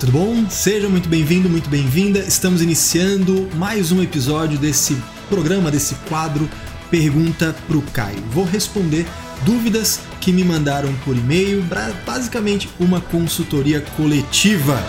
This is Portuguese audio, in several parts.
tudo bom? Seja muito bem-vindo, muito bem-vinda. Estamos iniciando mais um episódio desse programa, desse quadro Pergunta pro Caio. Vou responder dúvidas que me mandaram por e-mail, basicamente uma consultoria coletiva.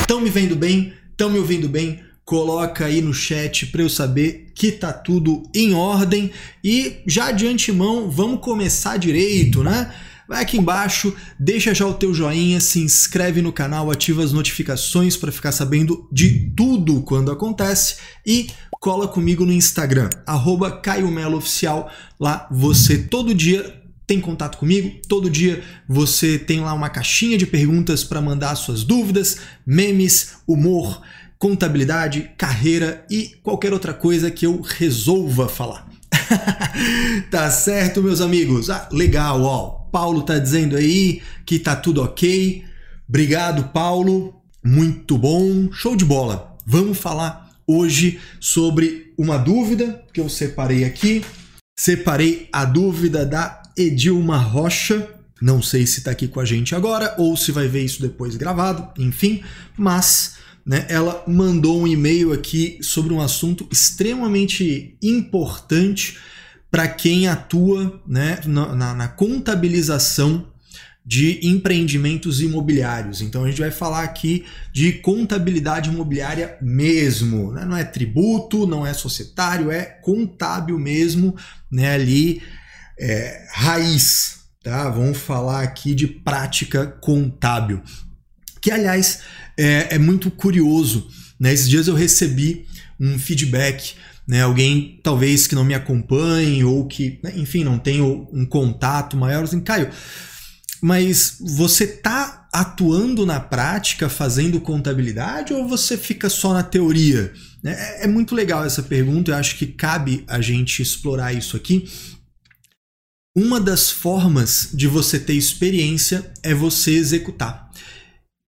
Estão me vendo bem? Estão me ouvindo bem? Coloca aí no chat para eu saber que tá tudo em ordem e já de antemão vamos começar direito, né? Vai aqui embaixo, deixa já o teu joinha, se inscreve no canal, ativa as notificações para ficar sabendo de tudo quando acontece e cola comigo no Instagram, arroba Caio Melo Oficial. Lá você todo dia tem contato comigo, todo dia você tem lá uma caixinha de perguntas para mandar suas dúvidas, memes, humor, contabilidade, carreira e qualquer outra coisa que eu resolva falar. tá certo, meus amigos? Ah, legal, ó. Paulo tá dizendo aí que tá tudo ok. Obrigado, Paulo. Muito bom. Show de bola. Vamos falar hoje sobre uma dúvida que eu separei aqui. Separei a dúvida da Edilma Rocha. Não sei se está aqui com a gente agora ou se vai ver isso depois gravado, enfim, mas né, ela mandou um e-mail aqui sobre um assunto extremamente importante para quem atua né, na, na, na, contabilização de empreendimentos imobiliários. Então a gente vai falar aqui de contabilidade imobiliária mesmo, né? não é tributo, não é societário, é contábil mesmo, né? ali é, raiz. Tá? Vamos falar aqui de prática contábil. Que, aliás, é, é muito curioso. Né? Esses dias eu recebi um feedback né, alguém talvez que não me acompanhe ou que, né, enfim, não tenha um contato maior, assim, Caio, mas você tá atuando na prática fazendo contabilidade ou você fica só na teoria? É, é muito legal essa pergunta, eu acho que cabe a gente explorar isso aqui. Uma das formas de você ter experiência é você executar.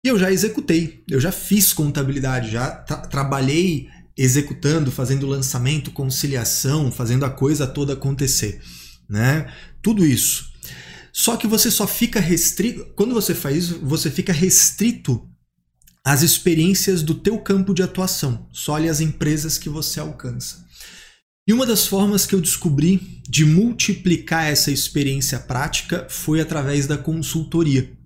E eu já executei, eu já fiz contabilidade, já tra trabalhei executando, fazendo lançamento, conciliação, fazendo a coisa toda acontecer, né? Tudo isso. Só que você só fica restrito, quando você faz isso, você fica restrito às experiências do teu campo de atuação, só ali as empresas que você alcança. E uma das formas que eu descobri de multiplicar essa experiência prática foi através da consultoria.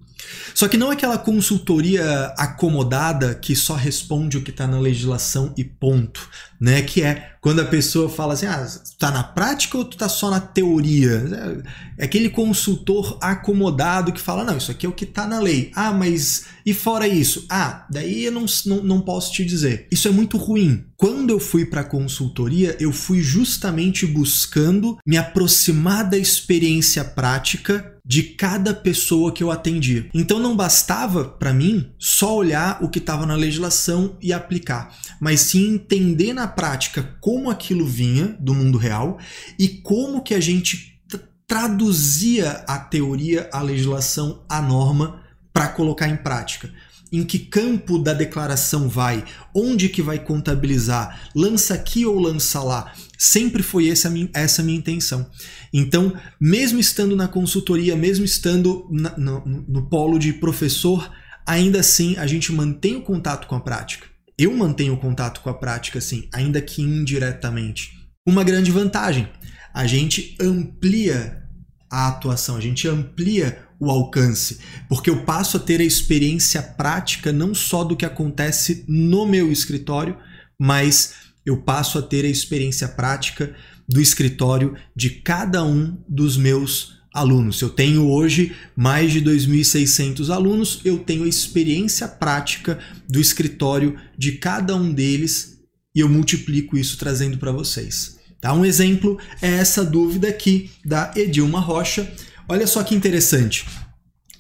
Só que não aquela consultoria acomodada que só responde o que está na legislação e ponto, né? Que é quando a pessoa fala assim, ah, tá na prática ou tu tá só na teoria? É aquele consultor acomodado que fala, não, isso aqui é o que tá na lei. Ah, mas e fora isso? Ah, daí eu não, não, não posso te dizer. Isso é muito ruim. Quando eu fui para consultoria, eu fui justamente buscando me aproximar da experiência prática de cada pessoa que eu atendia. Então não bastava para mim só olhar o que estava na legislação e aplicar, mas sim entender na prática como aquilo vinha do mundo real e como que a gente traduzia a teoria, a legislação, a norma para colocar em prática em que campo da declaração vai, onde que vai contabilizar, lança aqui ou lança lá. Sempre foi essa minha, essa minha intenção. Então, mesmo estando na consultoria, mesmo estando na, no, no polo de professor, ainda assim a gente mantém o contato com a prática. Eu mantenho o contato com a prática, sim, ainda que indiretamente. Uma grande vantagem: a gente amplia a atuação, a gente amplia o alcance, porque eu passo a ter a experiência prática não só do que acontece no meu escritório, mas eu passo a ter a experiência prática do escritório de cada um dos meus alunos. Eu tenho hoje mais de 2.600 alunos, eu tenho a experiência prática do escritório de cada um deles e eu multiplico isso trazendo para vocês. Tá? Um exemplo é essa dúvida aqui da Edilma Rocha. Olha só que interessante.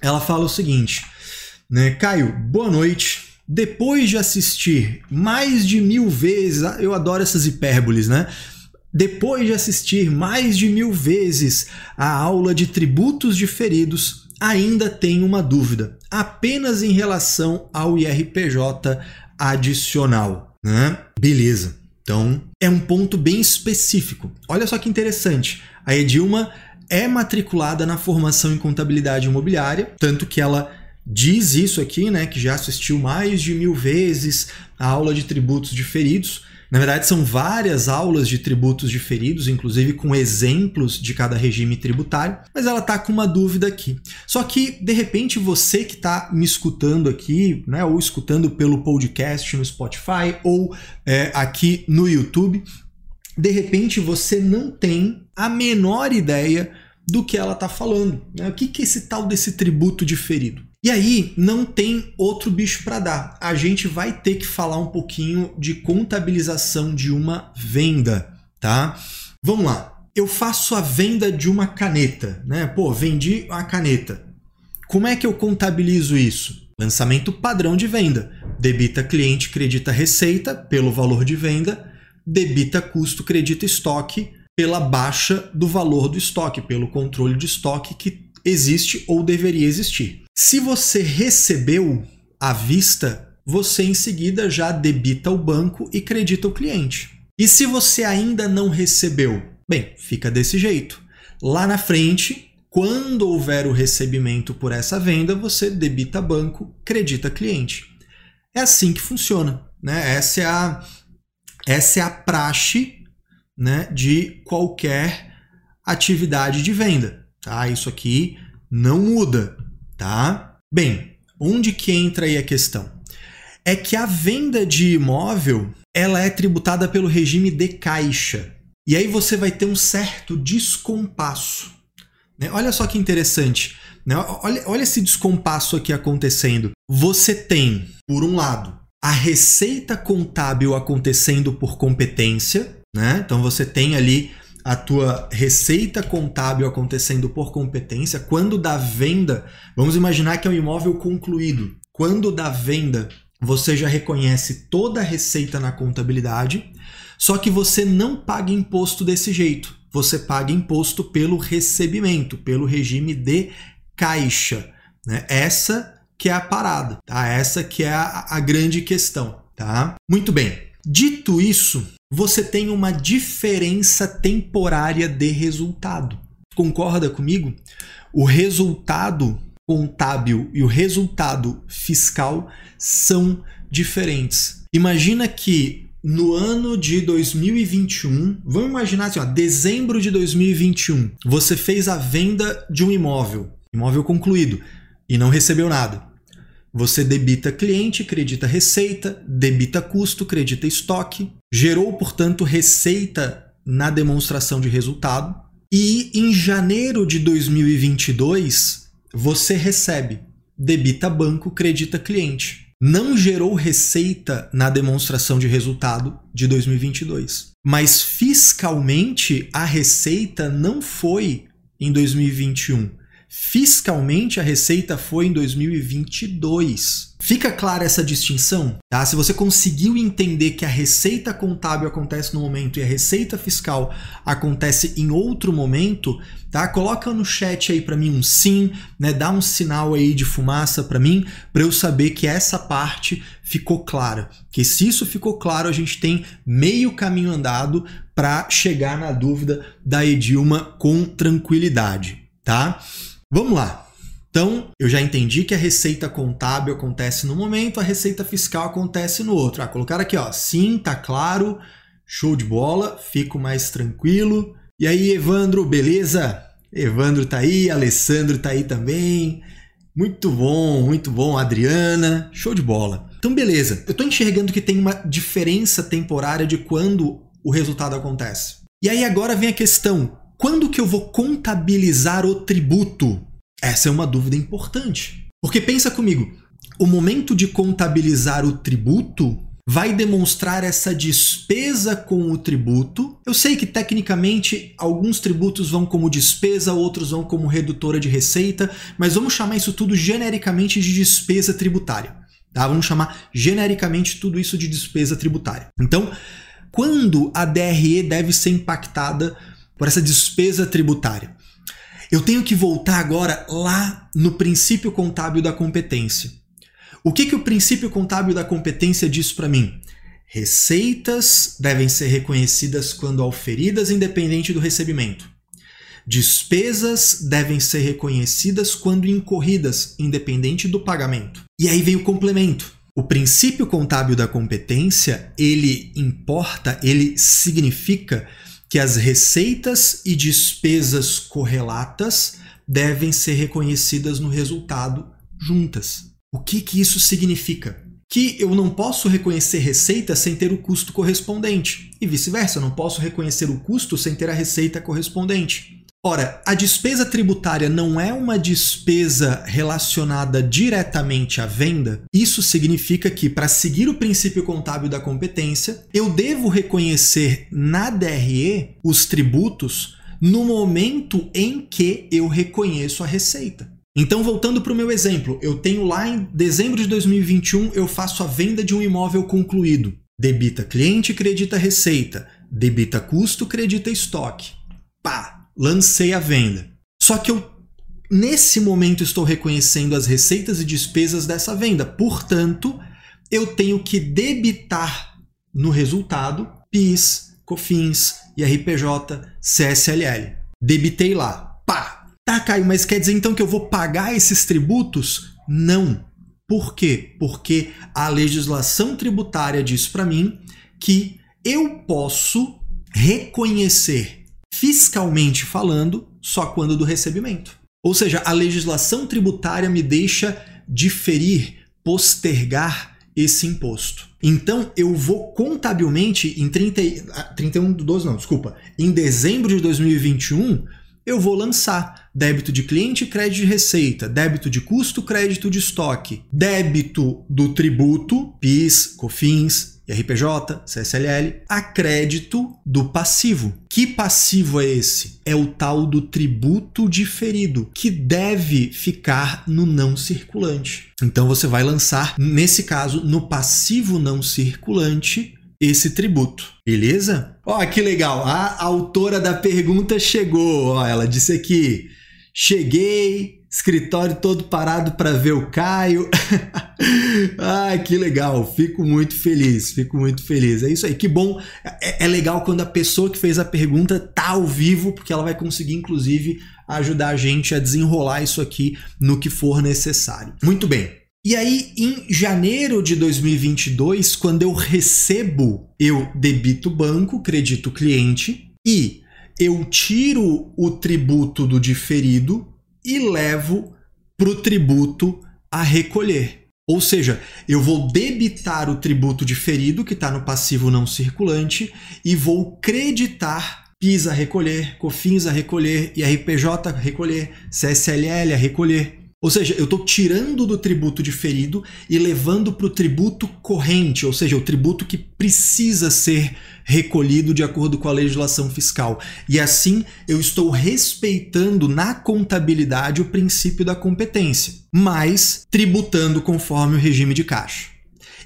Ela fala o seguinte, né? Caio, boa noite. Depois de assistir mais de mil vezes, ah, eu adoro essas hipérboles, né? Depois de assistir mais de mil vezes a aula de tributos diferidos, ainda tenho uma dúvida, apenas em relação ao IRPJ adicional. Né? Beleza. Então, é um ponto bem específico. Olha só que interessante. A Edilma é matriculada na formação em contabilidade imobiliária, tanto que ela diz isso aqui, né, que já assistiu mais de mil vezes a aula de tributos diferidos. Na verdade, são várias aulas de tributos diferidos, inclusive com exemplos de cada regime tributário, mas ela está com uma dúvida aqui. Só que, de repente, você que está me escutando aqui, né, ou escutando pelo podcast no Spotify, ou é, aqui no YouTube, de repente você não tem a menor ideia do que ela está falando. Né? O que, que é esse tal desse tributo diferido? E aí não tem outro bicho para dar. A gente vai ter que falar um pouquinho de contabilização de uma venda, tá? Vamos lá. Eu faço a venda de uma caneta, né? Pô, vendi a caneta. Como é que eu contabilizo isso? Lançamento padrão de venda. Debita cliente, credita receita pelo valor de venda, debita custo, credita estoque pela baixa do valor do estoque, pelo controle de estoque que existe ou deveria existir. Se você recebeu à vista, você em seguida já debita o banco e credita o cliente. E se você ainda não recebeu? Bem, fica desse jeito. Lá na frente, quando houver o recebimento por essa venda, você debita banco, credita cliente. É assim que funciona. Né? Essa, é a, essa é a praxe né, de qualquer atividade de venda. Tá? Isso aqui não muda, tá? Bem, onde que entra aí a questão? É que a venda de imóvel ela é tributada pelo regime de caixa. E aí você vai ter um certo descompasso. Né? Olha só que interessante. Né? Olha, olha esse descompasso aqui acontecendo. Você tem, por um lado, a receita contábil acontecendo por competência, né? Então você tem ali a tua receita contábil acontecendo por competência, quando da venda, vamos imaginar que é um imóvel concluído. Quando da venda, você já reconhece toda a receita na contabilidade, só que você não paga imposto desse jeito. Você paga imposto pelo recebimento, pelo regime de caixa. Né? Essa que é a parada, tá? Essa que é a, a grande questão, tá? Muito bem. Dito isso, você tem uma diferença temporária de resultado. Concorda comigo? O resultado contábil e o resultado fiscal são diferentes. Imagina que no ano de 2021, vamos imaginar assim, ó, dezembro de 2021, você fez a venda de um imóvel, imóvel concluído, e não recebeu nada. Você debita cliente, credita receita, debita custo, credita estoque, gerou, portanto, receita na demonstração de resultado. E em janeiro de 2022, você recebe, debita banco, credita cliente. Não gerou receita na demonstração de resultado de 2022. Mas fiscalmente, a receita não foi em 2021 Fiscalmente, a receita foi em 2022. Fica clara essa distinção? Tá? Se você conseguiu entender que a receita contábil acontece no momento e a receita fiscal acontece em outro momento, tá? Coloca no chat aí para mim um sim, né? Dá um sinal aí de fumaça para mim, para eu saber que essa parte ficou clara. Que se isso ficou claro, a gente tem meio caminho andado para chegar na dúvida da Edilma com tranquilidade, tá? Vamos lá. Então, eu já entendi que a receita contábil acontece no momento, a receita fiscal acontece no outro. Ah, colocar aqui, ó, sim, tá claro, show de bola, fico mais tranquilo. E aí, Evandro, beleza? Evandro tá aí, Alessandro tá aí também. Muito bom, muito bom, Adriana, show de bola. Então, beleza. Eu tô enxergando que tem uma diferença temporária de quando o resultado acontece. E aí agora vem a questão: quando que eu vou contabilizar o tributo? Essa é uma dúvida importante. Porque pensa comigo, o momento de contabilizar o tributo vai demonstrar essa despesa com o tributo. Eu sei que tecnicamente alguns tributos vão como despesa, outros vão como redutora de receita, mas vamos chamar isso tudo genericamente de despesa tributária. Tá? Vamos chamar genericamente tudo isso de despesa tributária. Então, quando a DRE deve ser impactada por essa despesa tributária. Eu tenho que voltar agora lá no princípio contábil da competência. O que, que o princípio contábil da competência diz para mim? Receitas devem ser reconhecidas quando auferidas, independente do recebimento. Despesas devem ser reconhecidas quando incorridas, independente do pagamento. E aí vem o complemento. O princípio contábil da competência, ele importa, ele significa que as receitas e despesas correlatas devem ser reconhecidas no resultado juntas. O que que isso significa? Que eu não posso reconhecer receita sem ter o custo correspondente e vice-versa, eu não posso reconhecer o custo sem ter a receita correspondente. Ora, a despesa tributária não é uma despesa relacionada diretamente à venda. Isso significa que, para seguir o princípio contábil da competência, eu devo reconhecer na DRE os tributos no momento em que eu reconheço a receita. Então, voltando para o meu exemplo, eu tenho lá em dezembro de 2021, eu faço a venda de um imóvel concluído. Debita cliente, credita receita. Debita custo, credita estoque. Pá! Lancei a venda. Só que eu, nesse momento, estou reconhecendo as receitas e despesas dessa venda. Portanto, eu tenho que debitar no resultado PIS, COFINS, IRPJ, CSLL. Debitei lá. Pá! Tá, Caio, mas quer dizer então que eu vou pagar esses tributos? Não. Por quê? Porque a legislação tributária diz para mim que eu posso reconhecer fiscalmente falando, só quando do recebimento. Ou seja, a legislação tributária me deixa diferir, postergar esse imposto. Então eu vou contabilmente em 30, 31 de 12, não, desculpa, em dezembro de 2021, eu vou lançar débito de cliente, crédito de receita, débito de custo, crédito de estoque, débito do tributo, PIS, COFINS, RPJ, CSLL, a crédito do passivo. Que passivo é esse? É o tal do tributo diferido, que deve ficar no não circulante. Então você vai lançar, nesse caso, no passivo não circulante, esse tributo. Beleza? Ó, que legal. A autora da pergunta chegou. Ela disse aqui: cheguei, escritório todo parado para ver o Caio. ah, que legal, fico muito feliz, fico muito feliz. É isso aí, que bom. É, é, legal quando a pessoa que fez a pergunta tá ao vivo, porque ela vai conseguir, inclusive, ajudar a gente a desenrolar isso aqui no que for necessário. Muito bem. E aí, em janeiro de 2022, quando eu recebo, eu debito o banco, credito o cliente e eu tiro o tributo do diferido e levo para o tributo a recolher. Ou seja, eu vou debitar o tributo diferido, que está no passivo não circulante, e vou creditar PIS a recolher, COFINS a recolher, IRPJ a recolher, CSLL a recolher. Ou seja, eu estou tirando do tributo diferido e levando para o tributo corrente, ou seja, o tributo que precisa ser recolhido de acordo com a legislação fiscal. E assim eu estou respeitando na contabilidade o princípio da competência, mas tributando conforme o regime de caixa.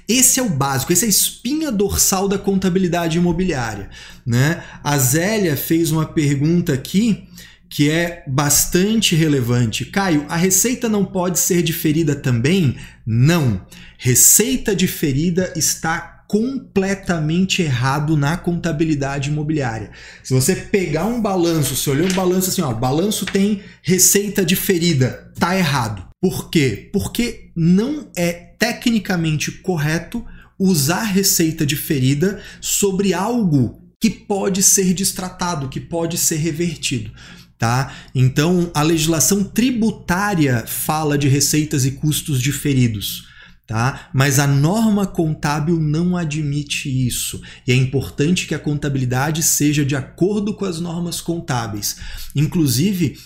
Esse é o básico, essa é a espinha dorsal da contabilidade imobiliária. Né? A Zélia fez uma pergunta aqui que é bastante relevante. Caio, a receita não pode ser diferida também? Não. Receita diferida está completamente errado na contabilidade imobiliária. Se você pegar um balanço, você olhou um balanço assim, ó, balanço tem receita diferida, tá errado. Por quê? Porque não é tecnicamente correto usar receita diferida sobre algo que pode ser destratado, que pode ser revertido tá? Então, a legislação tributária fala de receitas e custos diferidos. Tá? Mas a norma contábil não admite isso. E é importante que a contabilidade seja de acordo com as normas contábeis. Inclusive,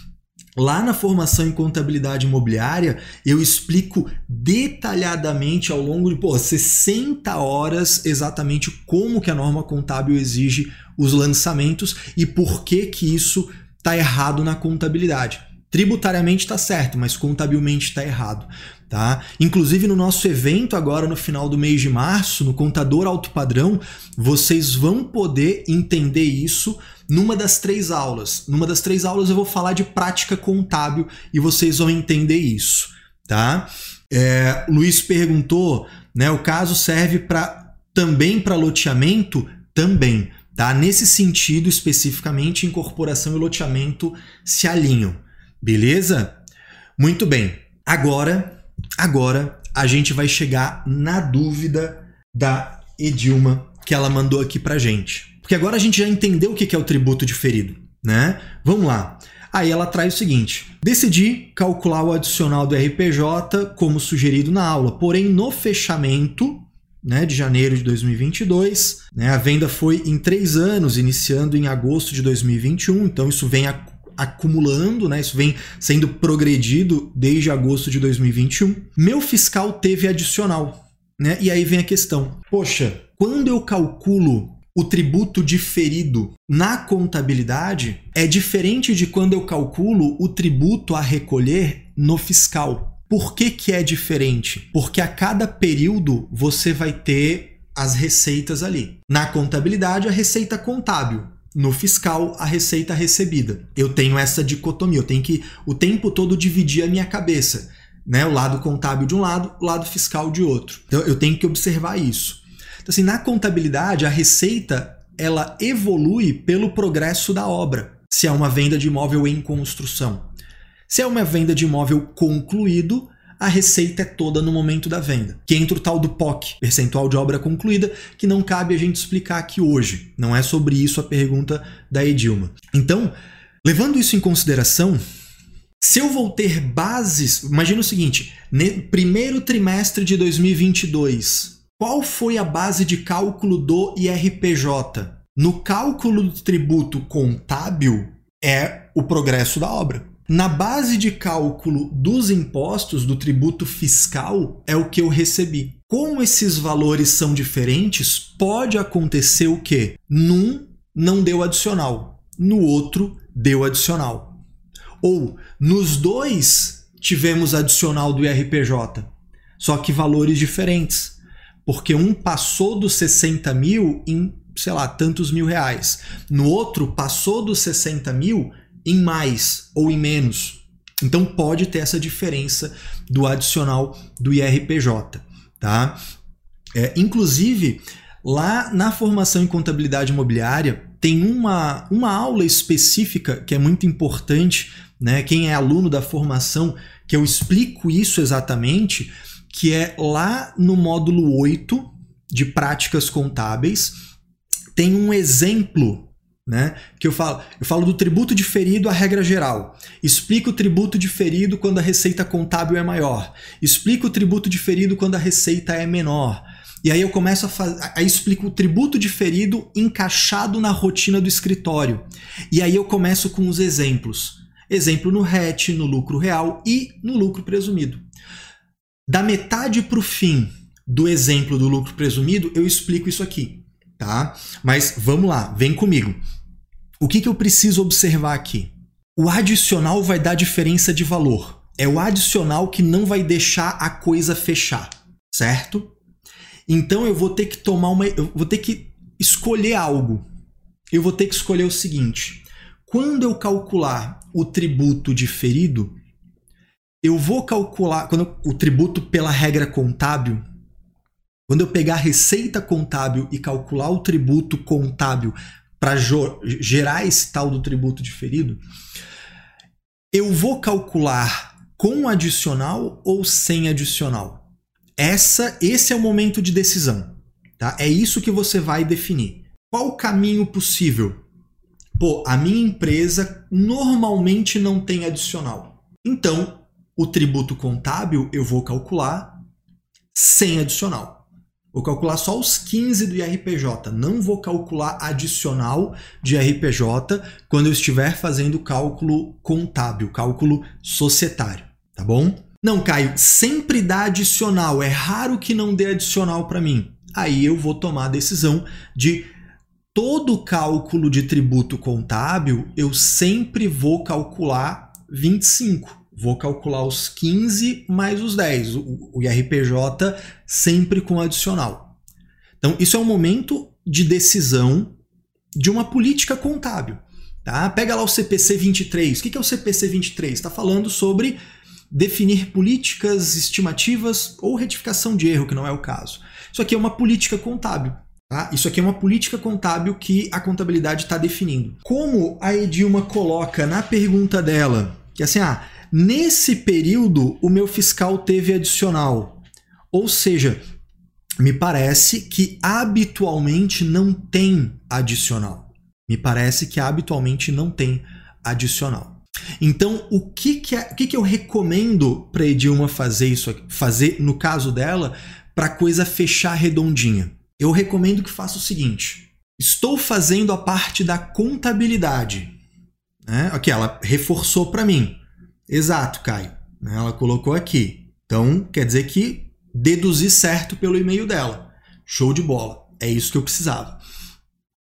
Lá na formação em contabilidade imobiliária, eu explico detalhadamente ao longo de pô, 60 horas exatamente como que a norma contábil exige os lançamentos e por que que isso está errado na contabilidade. Tributariamente está certo, mas contabilmente está errado. Tá? Inclusive no nosso evento agora no final do mês de março, no Contador Alto Padrão, vocês vão poder entender isso numa das três aulas. Numa das três aulas eu vou falar de prática contábil e vocês vão entender isso. Tá? É, Luiz perguntou, né? O caso serve para também para loteamento? Também. Tá? Nesse sentido, especificamente, incorporação e loteamento se alinham. Beleza? Muito bem. Agora, agora a gente vai chegar na dúvida da Edilma que ela mandou aqui pra gente. Porque agora a gente já entendeu o que é o tributo diferido, né? Vamos lá. Aí ela traz o seguinte: decidi calcular o adicional do RPJ como sugerido na aula, porém no fechamento né, de janeiro de 2022. Né, a venda foi em três anos, iniciando em agosto de 2021, então isso vem acumulando, né, isso vem sendo progredido desde agosto de 2021. Meu fiscal teve adicional. Né, e aí vem a questão: poxa, quando eu calculo o tributo diferido na contabilidade, é diferente de quando eu calculo o tributo a recolher no fiscal. Por que, que é diferente? Porque a cada período você vai ter as receitas ali. Na contabilidade, a receita contábil. No fiscal, a receita recebida. Eu tenho essa dicotomia, eu tenho que o tempo todo dividir a minha cabeça. Né? O lado contábil de um lado, o lado fiscal de outro. Então eu tenho que observar isso. Então, assim, na contabilidade, a receita ela evolui pelo progresso da obra. Se é uma venda de imóvel em construção. Se é uma venda de imóvel concluído, a receita é toda no momento da venda, que entra o tal do POC, percentual de obra concluída, que não cabe a gente explicar aqui hoje. Não é sobre isso a pergunta da Edilma. Então, levando isso em consideração, se eu vou ter bases, imagina o seguinte: primeiro trimestre de 2022, qual foi a base de cálculo do IRPJ? No cálculo do tributo contábil é o progresso da obra. Na base de cálculo dos impostos, do tributo fiscal, é o que eu recebi. Como esses valores são diferentes, pode acontecer o quê? Num não deu adicional, no outro deu adicional. Ou nos dois tivemos adicional do IRPJ, só que valores diferentes. Porque um passou dos 60 mil em, sei lá, tantos mil reais. No outro, passou dos 60 mil em mais ou em menos. Então pode ter essa diferença do adicional do IRPJ, tá? É, inclusive, lá na formação em contabilidade imobiliária tem uma, uma aula específica que é muito importante, né? Quem é aluno da formação, que eu explico isso exatamente, que é lá no módulo 8 de práticas contábeis, tem um exemplo né? Que eu falo, eu falo do tributo diferido à regra geral. Explico o tributo diferido quando a receita contábil é maior. Explico o tributo diferido quando a receita é menor. E aí eu começo a aí explico o tributo diferido encaixado na rotina do escritório. E aí eu começo com os exemplos. Exemplo no RET, no lucro real e no lucro presumido. Da metade para o fim do exemplo do lucro presumido, eu explico isso aqui tá? Mas vamos lá, vem comigo. O que, que eu preciso observar aqui? O adicional vai dar diferença de valor. É o adicional que não vai deixar a coisa fechar, certo? Então eu vou ter que tomar uma. Eu vou ter que escolher algo. Eu vou ter que escolher o seguinte: quando eu calcular o tributo diferido, eu vou calcular. Quando o tributo pela regra contábil, quando eu pegar a receita contábil e calcular o tributo contábil para gerar esse tal do tributo diferido, eu vou calcular com adicional ou sem adicional. Essa, esse é o momento de decisão, tá? É isso que você vai definir. Qual o caminho possível? Pô, a minha empresa normalmente não tem adicional. Então, o tributo contábil eu vou calcular sem adicional. Vou calcular só os 15 do IRPJ, não vou calcular adicional de IRPJ quando eu estiver fazendo cálculo contábil, cálculo societário, tá bom? Não, Caio, sempre dá adicional, é raro que não dê adicional para mim. Aí eu vou tomar a decisão de todo cálculo de tributo contábil, eu sempre vou calcular 25 vou calcular os 15 mais os 10, o, IRPJ sempre com adicional. Então, isso é um momento de decisão de uma política contábil. Tá? Pega lá o CPC 23. O que é o CPC 23? Está falando sobre definir políticas estimativas ou retificação de erro, que não é o caso. Isso aqui é uma política contábil. Tá? Isso aqui é uma política contábil que a contabilidade está definindo. Como a Edilma coloca na pergunta dela, que é assim, ah, nesse período o meu fiscal teve adicional. Ou seja, me parece que habitualmente não tem adicional. Me parece que habitualmente não tem adicional. Então, o que, que, é, o que, que eu recomendo para Edilma fazer isso, fazer no caso dela, para coisa fechar redondinha? Eu recomendo que faça o seguinte: estou fazendo a parte da contabilidade. Né? Aqui, ela reforçou para mim. Exato, Caio. Ela colocou aqui. Então, quer dizer que deduzi certo pelo e-mail dela. Show de bola. É isso que eu precisava.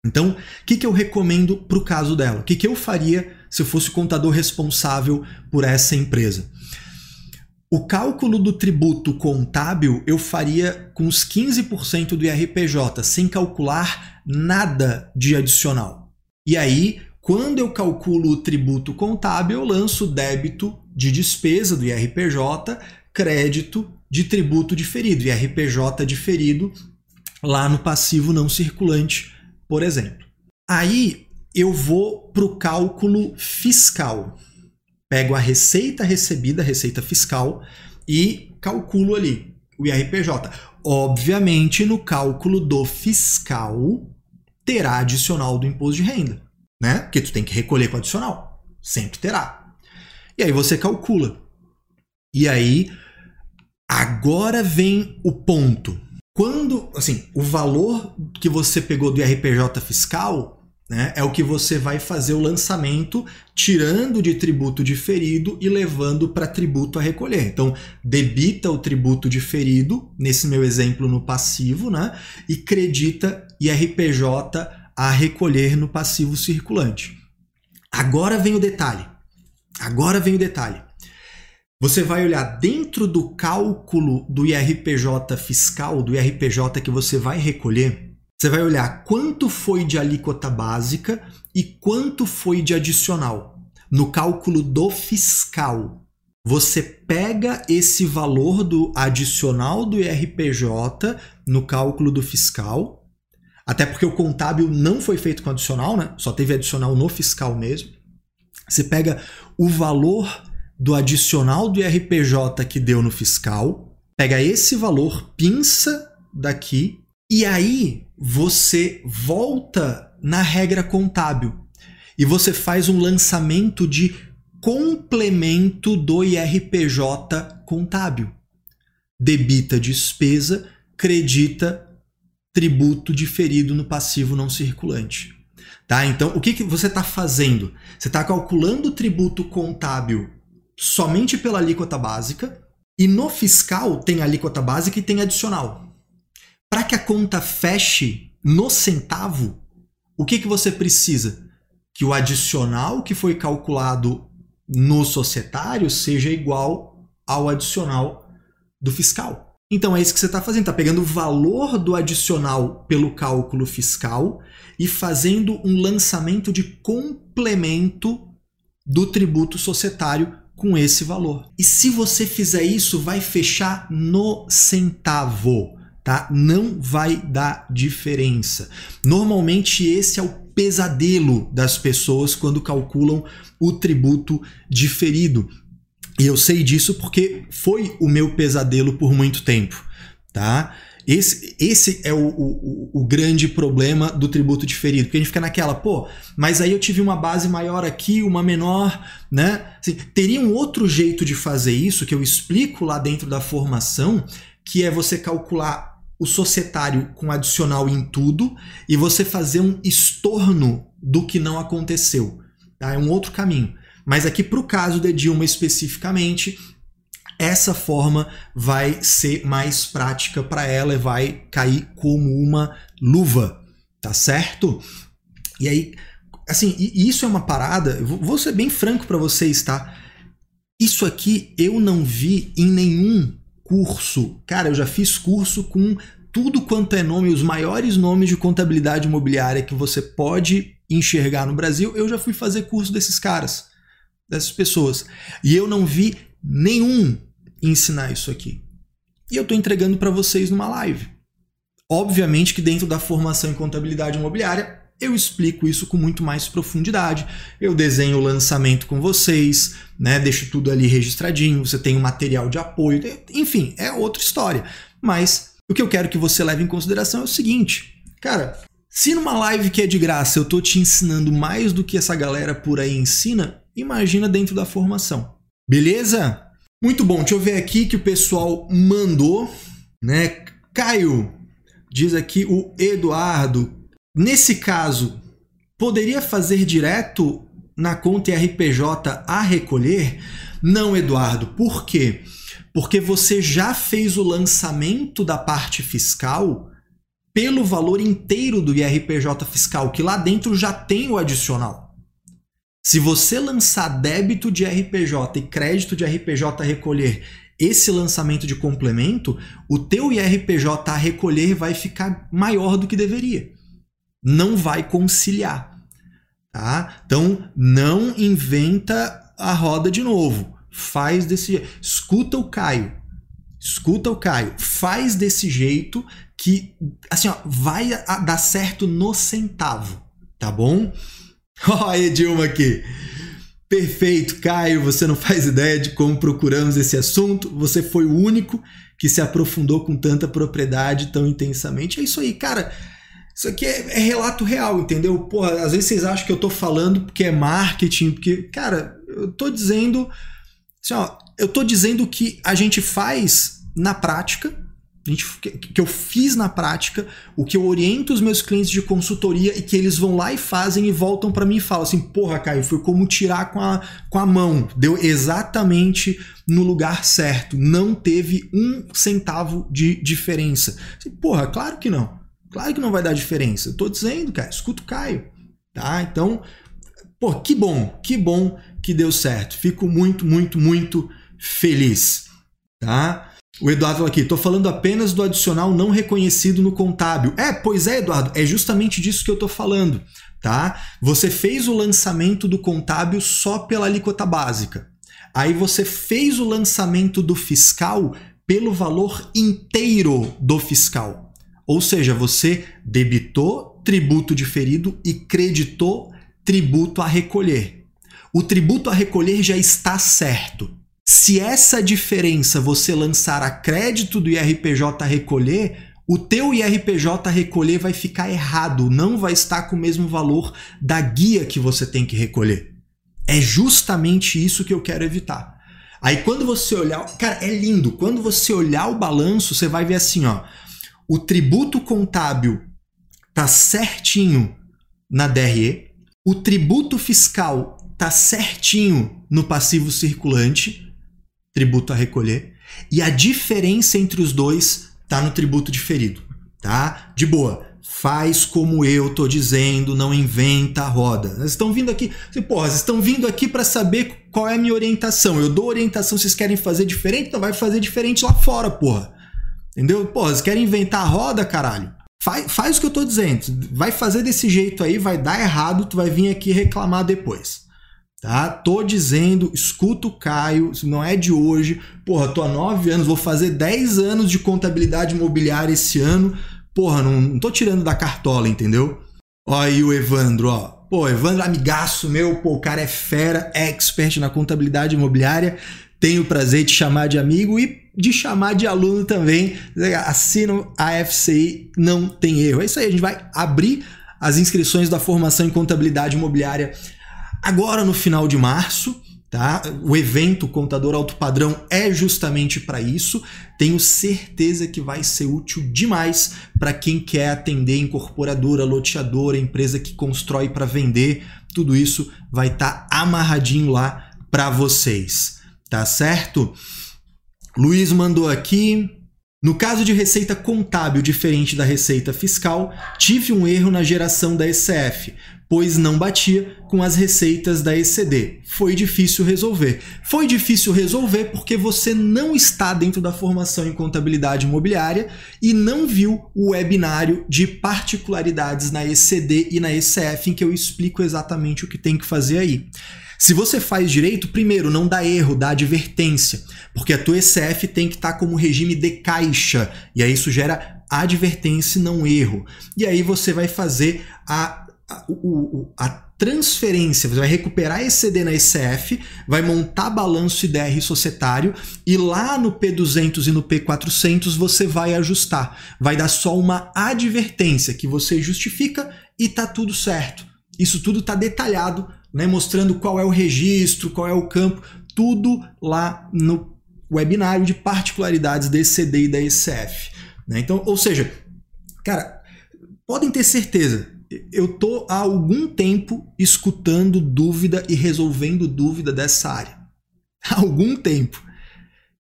Então, o que, que eu recomendo para o caso dela? O que, que eu faria se eu fosse o contador responsável por essa empresa? O cálculo do tributo contábil eu faria com os 15% do IRPJ, sem calcular nada de adicional. E aí, quando eu calculo o tributo contábil, eu lanço débito de despesa do IRPJ, crédito de tributo diferido, IRPJ diferido, lá no passivo não circulante por exemplo. Aí eu vou para o cálculo fiscal. Pego a receita recebida, a receita fiscal, e calculo ali o IRPJ. Obviamente, no cálculo do fiscal, terá adicional do imposto de renda, né? Porque tu tem que recolher com adicional. Sempre terá. E aí você calcula. E aí, agora vem o ponto. Quando, assim, o valor que você pegou do IRPJ fiscal né, é o que você vai fazer o lançamento, tirando de tributo diferido e levando para tributo a recolher. Então, debita o tributo diferido, nesse meu exemplo no passivo, né, e credita IRPJ a recolher no passivo circulante. Agora vem o detalhe. Agora vem o detalhe. Você vai olhar dentro do cálculo do IRPJ fiscal, do IRPJ que você vai recolher, você vai olhar quanto foi de alíquota básica e quanto foi de adicional. No cálculo do fiscal, você pega esse valor do adicional do IRPJ no cálculo do fiscal, até porque o contábil não foi feito com adicional, né? Só teve adicional no fiscal mesmo. Você pega o valor do adicional do IRPJ que deu no fiscal, pega esse valor, pinça daqui e aí você volta na regra contábil e você faz um lançamento de complemento do IRPJ contábil. Debita despesa, credita tributo diferido no passivo não circulante. Tá? Então, o que, que você está fazendo? Você está calculando o tributo contábil somente pela alíquota básica, e no fiscal tem alíquota básica e tem adicional. Para que a conta feche no centavo, o que, que você precisa? Que o adicional que foi calculado no societário seja igual ao adicional do fiscal. Então é isso que você está fazendo, está pegando o valor do adicional pelo cálculo fiscal e fazendo um lançamento de complemento do tributo societário com esse valor. E se você fizer isso, vai fechar no centavo, tá? Não vai dar diferença. Normalmente esse é o pesadelo das pessoas quando calculam o tributo diferido. E eu sei disso porque foi o meu pesadelo por muito tempo, tá? Esse, esse é o, o, o, grande problema do tributo diferido, porque a gente fica naquela, pô, mas aí eu tive uma base maior aqui, uma menor, né? Assim, teria um outro jeito de fazer isso que eu explico lá dentro da formação, que é você calcular o societário com adicional em tudo e você fazer um estorno do que não aconteceu. Tá? É um outro caminho. Mas aqui, para o caso de Dilma especificamente, essa forma vai ser mais prática para ela e vai cair como uma luva, tá certo? E aí, assim, isso é uma parada, vou ser bem franco para vocês, tá? Isso aqui eu não vi em nenhum curso. Cara, eu já fiz curso com tudo quanto é nome, os maiores nomes de contabilidade imobiliária que você pode enxergar no Brasil, eu já fui fazer curso desses caras, dessas pessoas. E eu não vi nenhum ensinar isso aqui. E eu estou entregando para vocês numa live. Obviamente que dentro da formação em contabilidade imobiliária, eu explico isso com muito mais profundidade. Eu desenho o lançamento com vocês, né? Deixo tudo ali registradinho, você tem um material de apoio, enfim, é outra história. Mas o que eu quero que você leve em consideração é o seguinte, cara, se numa live que é de graça eu tô te ensinando mais do que essa galera por aí ensina, imagina dentro da formação. Beleza? Muito bom. Deixa eu ver aqui que o pessoal mandou, né? Caio diz aqui o Eduardo. Nesse caso, poderia fazer direto na conta RPJ a recolher? Não, Eduardo. Por quê? Porque você já fez o lançamento da parte fiscal pelo valor inteiro do IRPJ fiscal, que lá dentro já tem o adicional. Se você lançar débito de RPJ e crédito de RPJ a recolher esse lançamento de complemento, o teu IRPJ a recolher vai ficar maior do que deveria. Não vai conciliar. Tá? Então, não inventa a roda de novo. Faz desse jeito. Escuta o Caio. Escuta o Caio. Faz desse jeito que assim, ó, vai dar certo no centavo, tá bom? Olha Dilma aqui. Perfeito, Caio, você não faz ideia de como procuramos esse assunto. Você foi o único que se aprofundou com tanta propriedade tão intensamente. É isso aí, cara. Isso aqui é, é relato real, entendeu? Porra, às vezes vocês acham que eu tô falando porque é marketing, porque, cara, eu tô dizendo. Assim, ó, eu tô dizendo que a gente faz na prática que eu fiz na prática, o que eu oriento os meus clientes de consultoria e que eles vão lá e fazem e voltam para mim e falam assim: porra, Caio, foi como tirar com a, com a mão, deu exatamente no lugar certo, não teve um centavo de diferença. Assim, porra, claro que não, claro que não vai dar diferença. Eu tô dizendo, cara, escuta o Caio, tá? Então, pô, que bom, que bom que deu certo. Fico muito, muito, muito feliz, tá? O Eduardo aqui, estou falando apenas do adicional não reconhecido no contábil. É, pois é, Eduardo, é justamente disso que eu estou falando, tá? Você fez o lançamento do contábil só pela alíquota básica. Aí você fez o lançamento do fiscal pelo valor inteiro do fiscal. Ou seja, você debitou tributo diferido e creditou tributo a recolher. O tributo a recolher já está certo. Se essa diferença você lançar a crédito do IRPJ recolher, o teu IRPJ recolher vai ficar errado, não vai estar com o mesmo valor da guia que você tem que recolher. É justamente isso que eu quero evitar. Aí quando você olhar, cara, é lindo. Quando você olhar o balanço, você vai ver assim, ó, o tributo contábil tá certinho na DRE, o tributo fiscal tá certinho no passivo circulante tributo a recolher, e a diferença entre os dois tá no tributo diferido, tá? De boa. Faz como eu tô dizendo, não inventa a roda. Vocês estão vindo aqui, assim, porra, vocês estão vindo aqui para saber qual é a minha orientação. Eu dou orientação, vocês querem fazer diferente, então vai fazer diferente lá fora, porra. Entendeu? Porra, vocês querem inventar a roda, caralho? Faz, faz o que eu tô dizendo. Vai fazer desse jeito aí, vai dar errado, tu vai vir aqui reclamar depois. Tá? Tô dizendo, escuta o Caio, não é de hoje. Porra, tô há nove anos, vou fazer dez anos de contabilidade imobiliária esse ano. Porra, não, não tô tirando da cartola, entendeu? Ó aí o Evandro, ó. Pô, Evandro, amigaço meu, pô, o cara é fera, expert na contabilidade imobiliária. Tenho o prazer de chamar de amigo e de chamar de aluno também. Assino a FCI, não tem erro. É isso aí, a gente vai abrir as inscrições da formação em contabilidade imobiliária agora no final de março. Tá? O evento Contador Alto Padrão é justamente para isso. Tenho certeza que vai ser útil demais para quem quer atender incorporadora, loteadora, empresa que constrói para vender. Tudo isso vai estar tá amarradinho lá para vocês, tá certo? Luiz mandou aqui. No caso de receita contábil diferente da receita fiscal, tive um erro na geração da ECF pois não batia com as receitas da ECD. Foi difícil resolver. Foi difícil resolver porque você não está dentro da formação em contabilidade imobiliária e não viu o webinário de particularidades na ECD e na ECF em que eu explico exatamente o que tem que fazer aí. Se você faz direito, primeiro, não dá erro, dá advertência, porque a tua ECF tem que estar tá como regime de caixa, e aí isso gera advertência, não erro. E aí você vai fazer a, a, o, a transferência, você vai recuperar esse CD na ICF, vai montar balanço IDR societário e lá no P200 e no P400 você vai ajustar. Vai dar só uma advertência que você justifica e tá tudo certo. Isso tudo tá detalhado, né, mostrando qual é o registro, qual é o campo, tudo lá no webinário de particularidades desse CD e da ICF. Né? Então, ou seja, cara, podem ter certeza, eu tô há algum tempo escutando dúvida e resolvendo dúvida dessa área. Há algum tempo.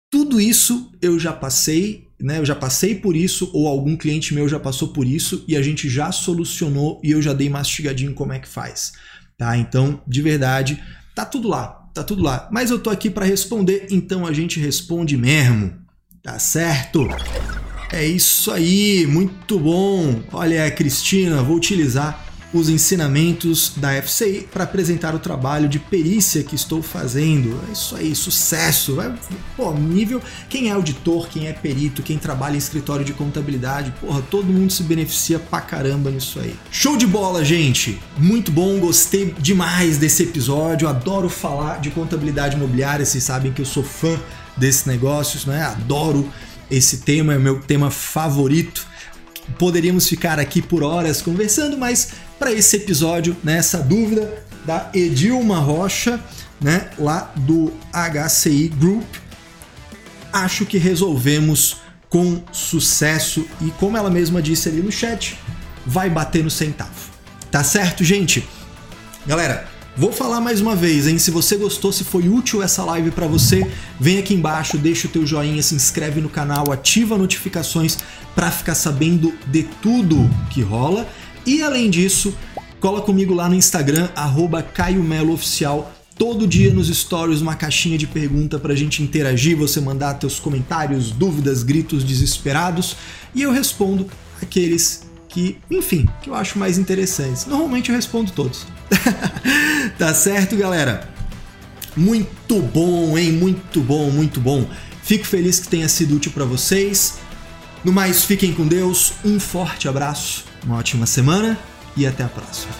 Tudo isso eu já passei, né? Eu já passei por isso, ou algum cliente meu já passou por isso, e a gente já solucionou e eu já dei mastigadinho como é que faz. Tá? Então, de verdade, tá tudo lá, tá tudo lá. Mas eu tô aqui para responder, então a gente responde mesmo. Tá certo? É isso aí, muito bom. Olha, Cristina, vou utilizar os ensinamentos da FCI para apresentar o trabalho de perícia que estou fazendo. É isso aí, sucesso. É, pô, nível. Quem é auditor, quem é perito, quem trabalha em escritório de contabilidade, porra, todo mundo se beneficia pra caramba nisso aí. Show de bola, gente! Muito bom, gostei demais desse episódio. Adoro falar de contabilidade imobiliária, vocês sabem que eu sou fã desses negócios, né? Adoro esse tema é meu tema favorito. Poderíamos ficar aqui por horas conversando, mas para esse episódio, né, dúvida da Edilma Rocha, né, lá do HCI Group, acho que resolvemos com sucesso e como ela mesma disse ali no chat, vai bater no centavo. Tá certo, gente? Galera, Vou falar mais uma vez, hein? Se você gostou, se foi útil essa live para você, vem aqui embaixo, deixa o teu joinha, se inscreve no canal, ativa notificações para ficar sabendo de tudo que rola. E além disso, cola comigo lá no Instagram @caio_melo_oficial. Todo dia nos stories uma caixinha de pergunta pra gente interagir, você mandar teus comentários, dúvidas, gritos desesperados e eu respondo aqueles que, enfim, que eu acho mais interessantes. Normalmente eu respondo todos. tá certo, galera? Muito bom, hein? Muito bom, muito bom. Fico feliz que tenha sido útil para vocês. No mais, fiquem com Deus. Um forte abraço, uma ótima semana e até a próxima.